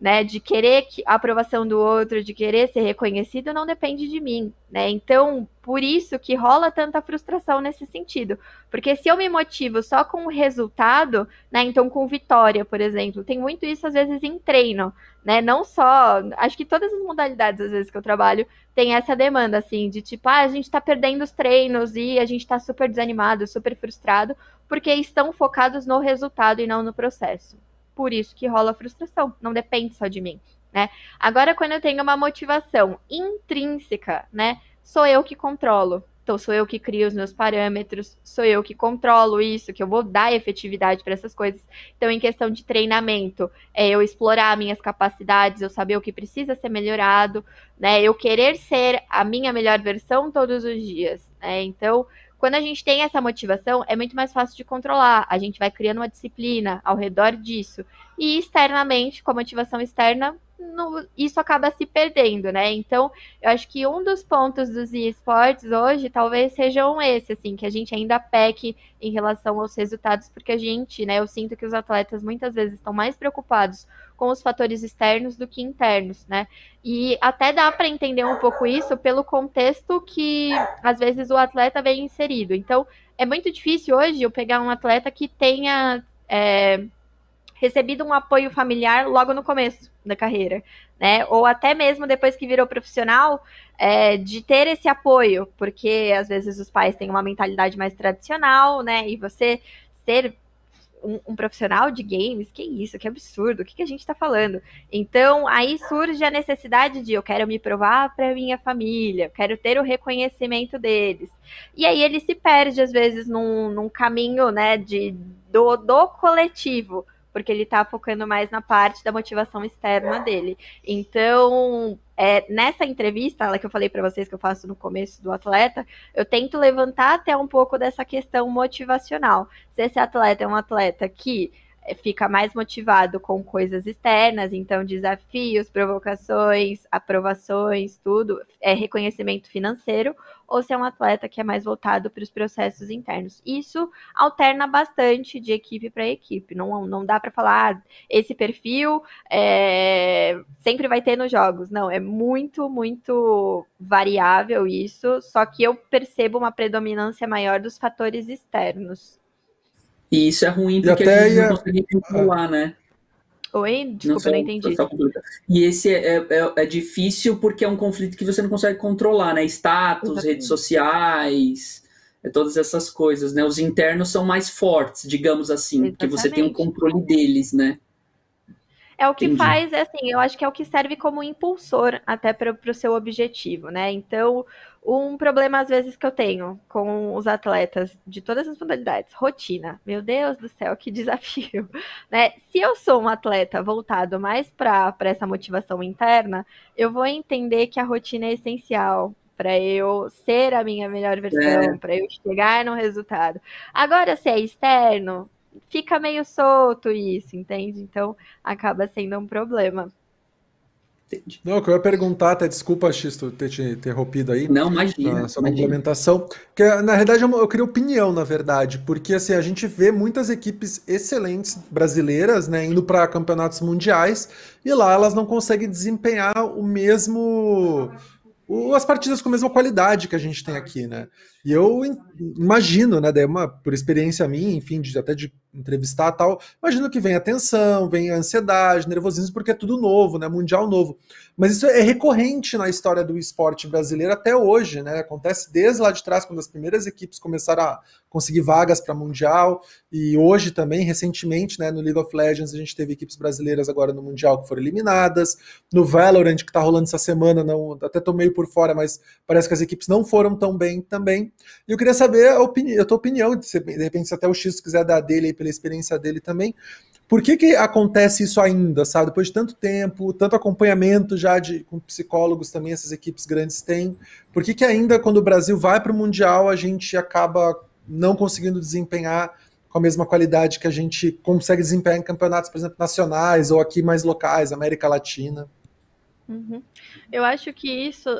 Né, de querer a aprovação do outro, de querer ser reconhecido, não depende de mim, né? Então, por isso que rola tanta frustração nesse sentido. Porque se eu me motivo só com o resultado, né, então com vitória, por exemplo, tem muito isso às vezes em treino, né? Não só, acho que todas as modalidades às vezes que eu trabalho tem essa demanda assim de tipo, ah, a gente tá perdendo os treinos e a gente tá super desanimado, super frustrado, porque estão focados no resultado e não no processo por isso que rola frustração, não depende só de mim, né? Agora, quando eu tenho uma motivação intrínseca, né, sou eu que controlo. Então, sou eu que crio os meus parâmetros, sou eu que controlo isso, que eu vou dar efetividade para essas coisas. Então, em questão de treinamento, é eu explorar minhas capacidades, eu saber o que precisa ser melhorado, né? Eu querer ser a minha melhor versão todos os dias, né? Então, quando a gente tem essa motivação, é muito mais fácil de controlar. A gente vai criando uma disciplina ao redor disso. E externamente, com a motivação externa, no, isso acaba se perdendo, né? Então, eu acho que um dos pontos dos esportes hoje talvez sejam esse, assim, que a gente ainda peque em relação aos resultados, porque a gente, né, eu sinto que os atletas muitas vezes estão mais preocupados com os fatores externos do que internos, né? E até dá para entender um pouco isso pelo contexto que às vezes o atleta vem inserido. Então, é muito difícil hoje eu pegar um atleta que tenha é, recebido um apoio familiar logo no começo da carreira, né? Ou até mesmo depois que virou profissional, é, de ter esse apoio, porque às vezes os pais têm uma mentalidade mais tradicional, né? E você ser um, um, profissional de games, que isso, que absurdo, o que, que a gente está falando? Então, aí surge a necessidade de eu quero me provar para minha família, quero ter o reconhecimento deles. E aí ele se perde, às vezes, num, num caminho né, de, do, do coletivo porque ele está focando mais na parte da motivação externa dele. Então, é, nessa entrevista, que eu falei para vocês que eu faço no começo do atleta, eu tento levantar até um pouco dessa questão motivacional. Se esse atleta é um atleta que é, fica mais motivado com coisas externas, então desafios, provocações, aprovações, tudo, é reconhecimento financeiro, ou se é um atleta que é mais voltado para os processos internos. Isso alterna bastante de equipe para equipe. Não, não dá para falar ah, esse perfil é, sempre vai ter nos jogos. Não, é muito, muito variável isso. Só que eu percebo uma predominância maior dos fatores externos. E isso é ruim porque a gente ia... não consegue controlar, ah. né? Oi? Desculpa, não, não entendi. E esse é, é, é, difícil porque é um conflito que você não consegue controlar, né? Status, Exatamente. redes sociais, é todas essas coisas, né? Os internos são mais fortes, digamos assim, Exatamente. porque você tem um controle deles, né? É o que Entendi. faz, é assim, eu acho que é o que serve como impulsor até para o seu objetivo, né? Então, um problema às vezes que eu tenho com os atletas de todas as modalidades, rotina. Meu Deus do céu, que (laughs) desafio, né? Se eu sou um atleta voltado mais para essa motivação interna, eu vou entender que a rotina é essencial para eu ser a minha melhor versão, é. para eu chegar no resultado. Agora, se é externo, fica meio solto isso, entende? Então acaba sendo um problema. Entendi. Não, que eu ia perguntar, até desculpa, Xisto, ter te interrompido aí. Não, imagina. Essa complementação. Porque, na realidade, eu, eu queria opinião, na verdade, porque assim, a gente vê muitas equipes excelentes brasileiras, né, indo para campeonatos mundiais, e lá elas não conseguem desempenhar o mesmo as partidas com a mesma qualidade que a gente tem aqui, né? E eu imagino, né, daí uma, por experiência minha, enfim, de, até de entrevistar tal, imagino que vem a tensão, vem a ansiedade, nervosismo, porque é tudo novo, né, mundial novo. Mas isso é recorrente na história do esporte brasileiro até hoje, né? Acontece desde lá de trás, quando as primeiras equipes começaram a conseguir vagas para mundial, e hoje também, recentemente, né, no League of Legends, a gente teve equipes brasileiras agora no mundial que foram eliminadas. No Valorant, que está rolando essa semana, não, até tô meio por fora, mas parece que as equipes não foram tão bem também. E eu queria saber a, opini a tua opinião, de repente, se até o X quiser dar dele pela experiência dele também. Por que, que acontece isso ainda, sabe? Depois de tanto tempo, tanto acompanhamento já de, com psicólogos também, essas equipes grandes têm. Por que, que ainda, quando o Brasil vai para o Mundial, a gente acaba não conseguindo desempenhar com a mesma qualidade que a gente consegue desempenhar em campeonatos, por exemplo, nacionais ou aqui mais locais, América Latina? Uhum. Eu acho que isso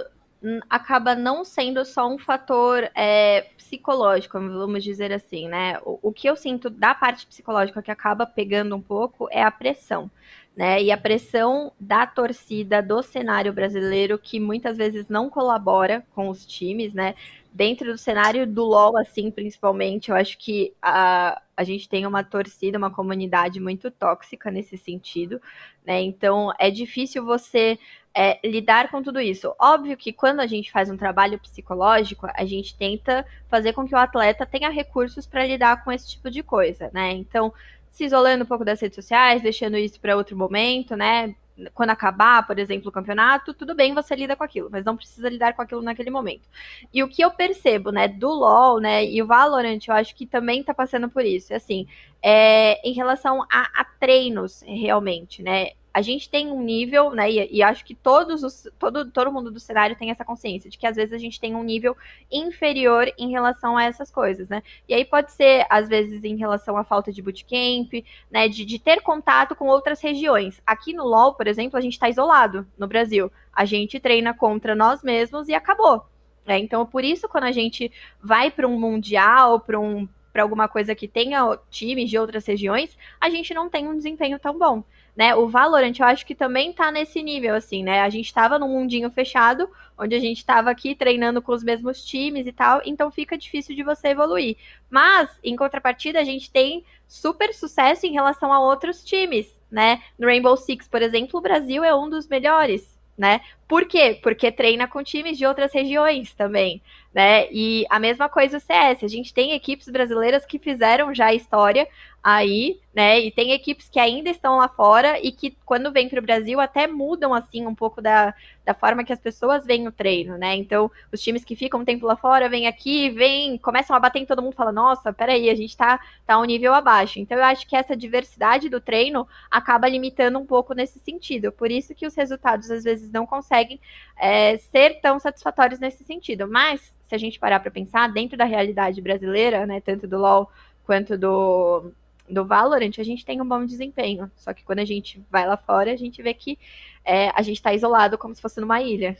acaba não sendo só um fator é, psicológico, vamos dizer assim, né? O, o, que eu sinto da parte psicológica que acaba pegando um pouco é a pressão, né? E a pressão da torcida do cenário brasileiro que muitas vezes não colabora com os times, né? Dentro do cenário do LoL, assim, principalmente, eu acho que a, a gente tem uma torcida, uma comunidade muito tóxica nesse sentido, né? Então é difícil você é, lidar com tudo isso. Óbvio que quando a gente faz um trabalho psicológico, a gente tenta fazer com que o atleta tenha recursos para lidar com esse tipo de coisa, né? Então, se isolando um pouco das redes sociais, deixando isso para outro momento, né? Quando acabar, por exemplo, o campeonato, tudo bem, você lida com aquilo, mas não precisa lidar com aquilo naquele momento. E o que eu percebo, né, do LoL, né, e o Valorant, eu acho que também tá passando por isso. Assim, é, em relação a, a treinos, realmente, né? A gente tem um nível, né? E, e, acho que todos os, todo, todo mundo do cenário tem essa consciência de que às vezes a gente tem um nível inferior em relação a essas coisas, né? E aí pode ser, às vezes, em relação à falta de bootcamp, né? De, de ter contato com outras regiões. Aqui no LOL, por exemplo, a gente está isolado no Brasil. A gente treina contra nós mesmos e acabou. Né? Então, por isso, quando a gente vai para um mundial, para um para alguma coisa que tenha times de outras regiões, a gente não tem um desempenho tão bom né? O Valorant eu acho que também tá nesse nível, assim, né? A gente tava num mundinho fechado, onde a gente tava aqui treinando com os mesmos times e tal, então fica difícil de você evoluir. Mas, em contrapartida, a gente tem super sucesso em relação a outros times, né? No Rainbow Six, por exemplo, o Brasil é um dos melhores, né? Por quê? Porque treina com times de outras regiões também, né? E a mesma coisa o CS, a gente tem equipes brasileiras que fizeram já história aí, né? E tem equipes que ainda estão lá fora e que quando vêm para o Brasil até mudam assim um pouco da, da forma que as pessoas veem o treino, né? Então, os times que ficam um tempo lá fora vêm aqui, vêm, começam a bater em todo mundo, fala: "Nossa, peraí, a gente tá tá um nível abaixo". Então, eu acho que essa diversidade do treino acaba limitando um pouco nesse sentido. Por isso que os resultados às vezes não conseguem é, ser tão satisfatórios nesse sentido. Mas se a gente parar para pensar dentro da realidade brasileira, né, tanto do LoL quanto do do Valorant, a gente tem um bom desempenho. Só que quando a gente vai lá fora, a gente vê que é, a gente está isolado como se fosse numa ilha.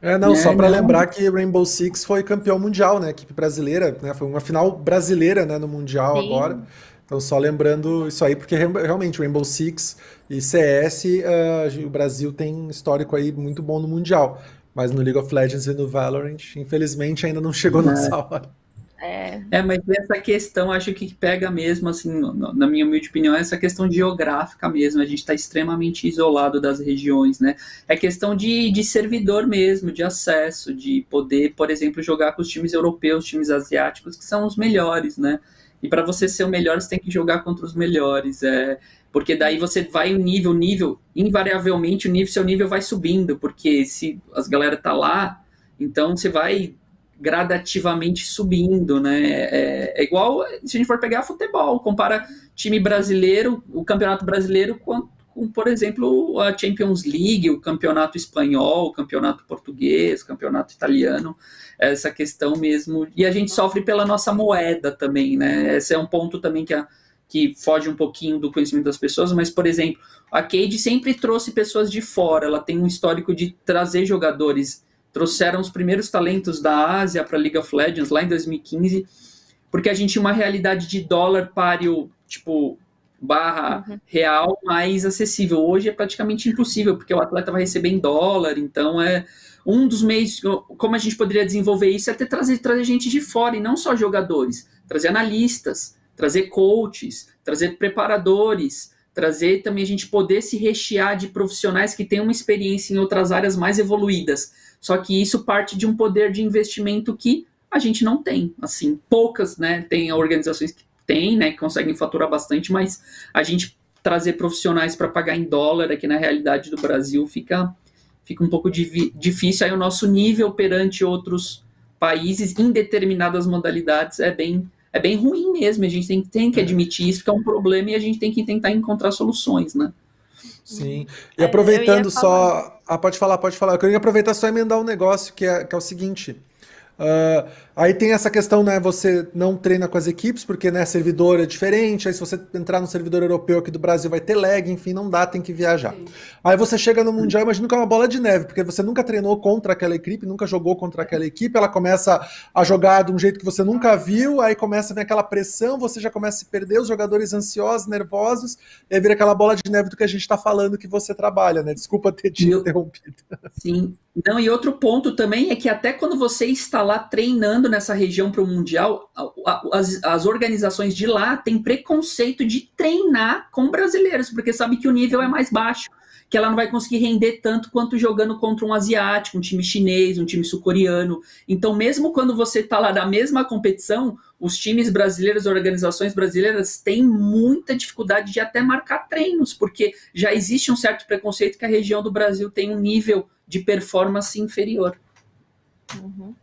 É, não, é, só para lembrar que Rainbow Six foi campeão mundial, né? Equipe brasileira, né? Foi uma final brasileira, né, no Mundial Sim. agora. Então, só lembrando isso aí, porque realmente Rainbow Six e CS, uh, eh, o Brasil tem histórico aí muito bom no Mundial. Mas no League of Legends e no Valorant, infelizmente, ainda não chegou é. nessa hora. É. mas essa questão acho que pega mesmo, assim, na minha humilde opinião, é essa questão geográfica mesmo. A gente está extremamente isolado das regiões, né? É questão de, de servidor mesmo, de acesso, de poder, por exemplo, jogar com os times europeus, times asiáticos, que são os melhores, né? E para você ser o melhor, você tem que jogar contra os melhores. É, porque daí você vai um nível, nível, invariavelmente o nível, seu nível vai subindo, porque se as galera tá lá, então você vai gradativamente subindo, né? É, é, igual se a gente for pegar futebol, compara time brasileiro, o campeonato brasileiro com, com, por exemplo, a Champions League, o campeonato espanhol, o campeonato português, o campeonato italiano, essa questão mesmo. E a gente sofre pela nossa moeda também, né? Esse é um ponto também que a que foge um pouquinho do conhecimento das pessoas, mas, por exemplo, a Cade sempre trouxe pessoas de fora, ela tem um histórico de trazer jogadores. Trouxeram os primeiros talentos da Ásia para a League of Legends lá em 2015, porque a gente tinha uma realidade de dólar páreo, tipo, barra uhum. real mais acessível. Hoje é praticamente impossível, porque o atleta vai receber em dólar, então é um dos meios, como a gente poderia desenvolver isso, é ter trazer, trazer gente de fora, e não só jogadores, trazer analistas, trazer coaches, trazer preparadores, trazer também a gente poder se rechear de profissionais que têm uma experiência em outras áreas mais evoluídas. Só que isso parte de um poder de investimento que a gente não tem. Assim, poucas, né? Tem organizações que têm, né? Que conseguem faturar bastante, mas a gente trazer profissionais para pagar em dólar aqui na realidade do Brasil fica fica um pouco difícil. Aí o nosso nível perante outros países em determinadas modalidades é bem, é bem ruim mesmo. A gente tem, tem que admitir isso, que é um problema e a gente tem que tentar encontrar soluções, né? Sim. E aproveitando só. Ah, pode falar, pode falar. Eu queria aproveitar só emendar um negócio que é, que é o seguinte. Uh, aí tem essa questão, né? Você não treina com as equipes, porque né, servidor é diferente. Aí, se você entrar no servidor europeu aqui do Brasil, vai ter lag, enfim, não dá, tem que viajar. Sim. Aí você chega no Mundial, imagina que é uma bola de neve, porque você nunca treinou contra aquela equipe, nunca jogou contra aquela equipe, ela começa a jogar de um jeito que você nunca viu, aí começa a vir aquela pressão, você já começa a se perder, os jogadores ansiosos, nervosos, e aí vira aquela bola de neve do que a gente está falando que você trabalha, né? Desculpa ter te interrompido. Sim. Não, e outro ponto também é que até quando você está lá treinando nessa região para o Mundial, as, as organizações de lá têm preconceito de treinar com brasileiros, porque sabe que o nível é mais baixo que ela não vai conseguir render tanto quanto jogando contra um asiático, um time chinês, um time sul-coreano. Então, mesmo quando você está lá na mesma competição, os times brasileiros, organizações brasileiras têm muita dificuldade de até marcar treinos, porque já existe um certo preconceito que a região do Brasil tem um nível de performance inferior. Uhum.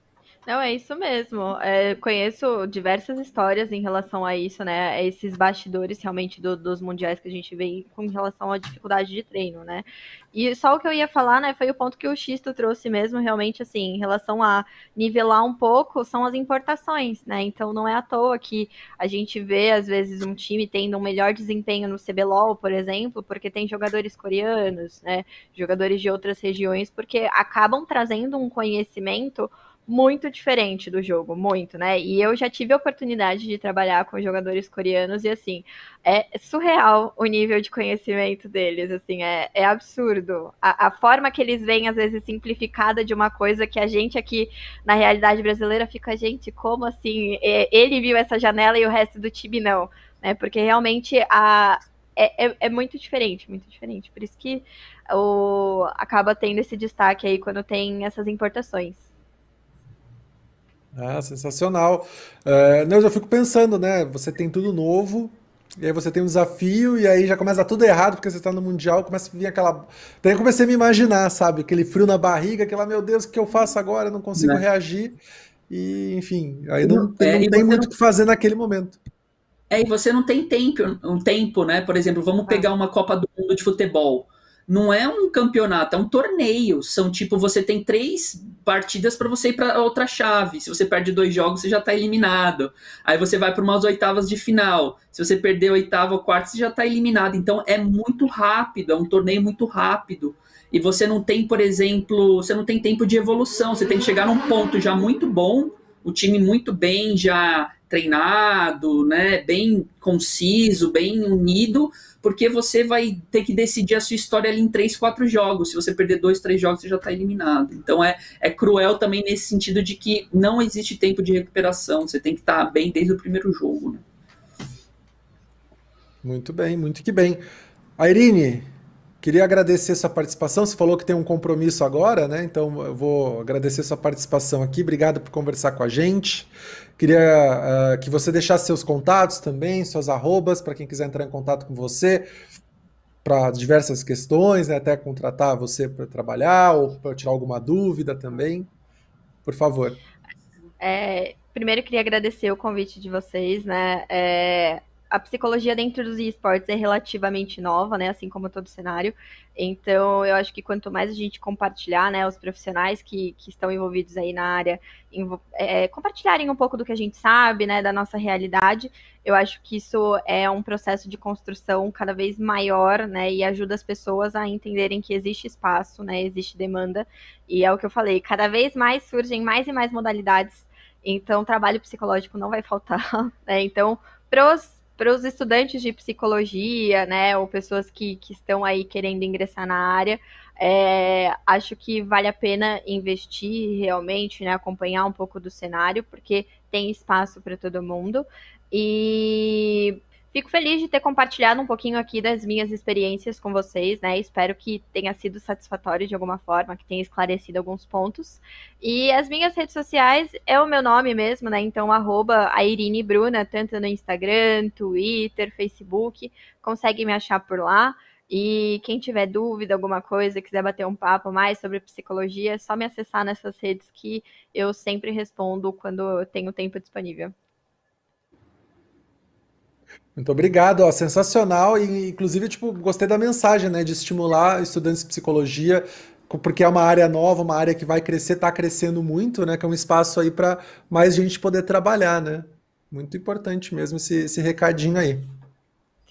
Não, é isso mesmo. É, conheço diversas histórias em relação a isso, né? A esses bastidores realmente do, dos mundiais que a gente vê com relação à dificuldade de treino, né? E só o que eu ia falar, né, foi o ponto que o Xisto trouxe mesmo, realmente, assim, em relação a nivelar um pouco, são as importações, né? Então não é à toa que a gente vê, às vezes, um time tendo um melhor desempenho no CBLOL, por exemplo, porque tem jogadores coreanos, né? Jogadores de outras regiões, porque acabam trazendo um conhecimento muito diferente do jogo, muito, né? E eu já tive a oportunidade de trabalhar com jogadores coreanos e assim, é surreal o nível de conhecimento deles, assim, é, é absurdo. A, a, forma que eles veem, às vezes, simplificada de uma coisa que a gente aqui na realidade brasileira fica, gente, como assim? Ele viu essa janela e o resto do time não, né? Porque realmente a, é, é, é, muito diferente, muito diferente. Por isso que o, acaba tendo esse destaque aí quando tem essas importações. Ah, sensacional. É, não, eu fico pensando, né? Você tem tudo novo, e aí você tem um desafio, e aí já começa tudo errado, porque você está no Mundial, começa a vir aquela. Daí eu comecei a me imaginar, sabe? Aquele frio na barriga, aquela, meu Deus, o que eu faço agora? Eu não consigo né? reagir. E, enfim, aí não, não, é, não tem muito o que fazer naquele momento. É, e você não tem tempo, um tempo, né? Por exemplo, vamos ah. pegar uma Copa do Mundo de futebol não é um campeonato, é um torneio. São tipo, você tem três partidas para você ir para outra chave. Se você perde dois jogos, você já está eliminado. Aí você vai para umas oitavas de final. Se você perder oitava ou quarta, você já está eliminado. Então é muito rápido, é um torneio muito rápido. E você não tem, por exemplo, você não tem tempo de evolução. Você tem que chegar num ponto já muito bom, o time muito bem já treinado, né, bem conciso, bem unido, porque você vai ter que decidir a sua história ali em três, quatro jogos. Se você perder dois, três jogos, você já está eliminado. Então é, é cruel também nesse sentido de que não existe tempo de recuperação. Você tem que estar tá bem desde o primeiro jogo. Né? Muito bem, muito que bem. A Irine, Queria agradecer sua participação. Você falou que tem um compromisso agora, né? Então eu vou agradecer sua participação aqui. Obrigado por conversar com a gente. Queria uh, que você deixasse seus contatos também, suas arrobas, para quem quiser entrar em contato com você para diversas questões, né? até contratar você para trabalhar ou para tirar alguma dúvida também. Por favor. É, primeiro, queria agradecer o convite de vocês, né? É, a psicologia dentro dos esportes é relativamente nova, né? Assim como todo cenário. Então, eu acho que quanto mais a gente compartilhar, né, os profissionais que, que estão envolvidos aí na área, é, compartilharem um pouco do que a gente sabe, né, da nossa realidade, eu acho que isso é um processo de construção cada vez maior, né, e ajuda as pessoas a entenderem que existe espaço, né, existe demanda, e é o que eu falei, cada vez mais surgem mais e mais modalidades, então trabalho psicológico não vai faltar, (laughs) né, então, pros para os estudantes de psicologia, né, ou pessoas que, que estão aí querendo ingressar na área, é, acho que vale a pena investir realmente, né, acompanhar um pouco do cenário, porque tem espaço para todo mundo. E Fico feliz de ter compartilhado um pouquinho aqui das minhas experiências com vocês, né? Espero que tenha sido satisfatório de alguma forma, que tenha esclarecido alguns pontos. E as minhas redes sociais é o meu nome mesmo, né? Então, arroba Irine Bruna, tanto no Instagram, Twitter, Facebook, consegue me achar por lá. E quem tiver dúvida, alguma coisa, quiser bater um papo mais sobre psicologia, é só me acessar nessas redes que eu sempre respondo quando tenho tempo disponível. Muito obrigado, ó, sensacional e inclusive tipo gostei da mensagem, né, de estimular estudantes de psicologia, porque é uma área nova, uma área que vai crescer, está crescendo muito, né, que é um espaço aí para mais gente poder trabalhar, né? Muito importante mesmo esse, esse recadinho aí.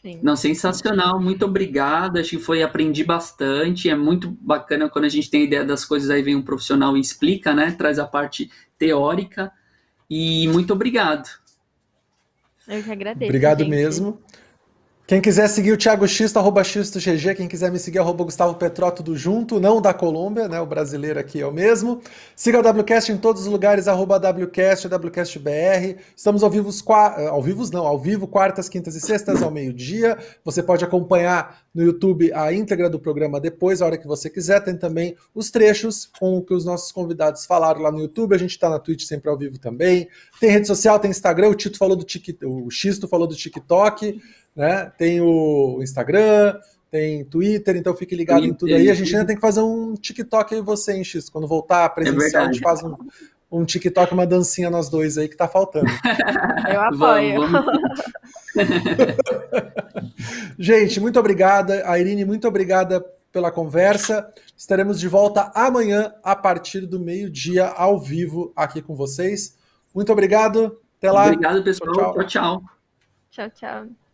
Sim. Não, sensacional, muito obrigado. Acho que foi, aprendi bastante. É muito bacana quando a gente tem ideia das coisas, aí vem um profissional e explica, né? Traz a parte teórica. E muito obrigado. Eu que agradeço. Obrigado gente. mesmo. Quem quiser seguir o Thiago Xisto, arroba GG. Quem quiser me seguir, arroba Gustavo Petró, tudo junto. Não da Colômbia, né? O brasileiro aqui é o mesmo. Siga a WCast em todos os lugares, arroba WCast, WCastBR. Estamos ao vivo, ao vivo não, ao vivo, quartas, quintas e sextas, ao meio-dia. Você pode acompanhar no YouTube a íntegra do programa depois, a hora que você quiser. Tem também os trechos com o que os nossos convidados falaram lá no YouTube. A gente está na Twitch sempre ao vivo também. Tem rede social, tem Instagram. O Tito falou do TikTok, o Xisto falou do TikTok né? Tem o Instagram, tem Twitter, então fique ligado Twitter, em tudo aí. A gente ainda tem que fazer um TikTok aí você, hein, X? Quando voltar a presencial, é a gente faz um, um TikTok, uma dancinha nós dois aí que tá faltando. (laughs) Eu apoio. Vamos, vamos. (laughs) gente, muito obrigada. A Irine, muito obrigada pela conversa. Estaremos de volta amanhã, a partir do meio-dia, ao vivo, aqui com vocês. Muito obrigado. Até lá. Obrigado, pessoal. tchau. Tchau, tchau. Tchau, tchau.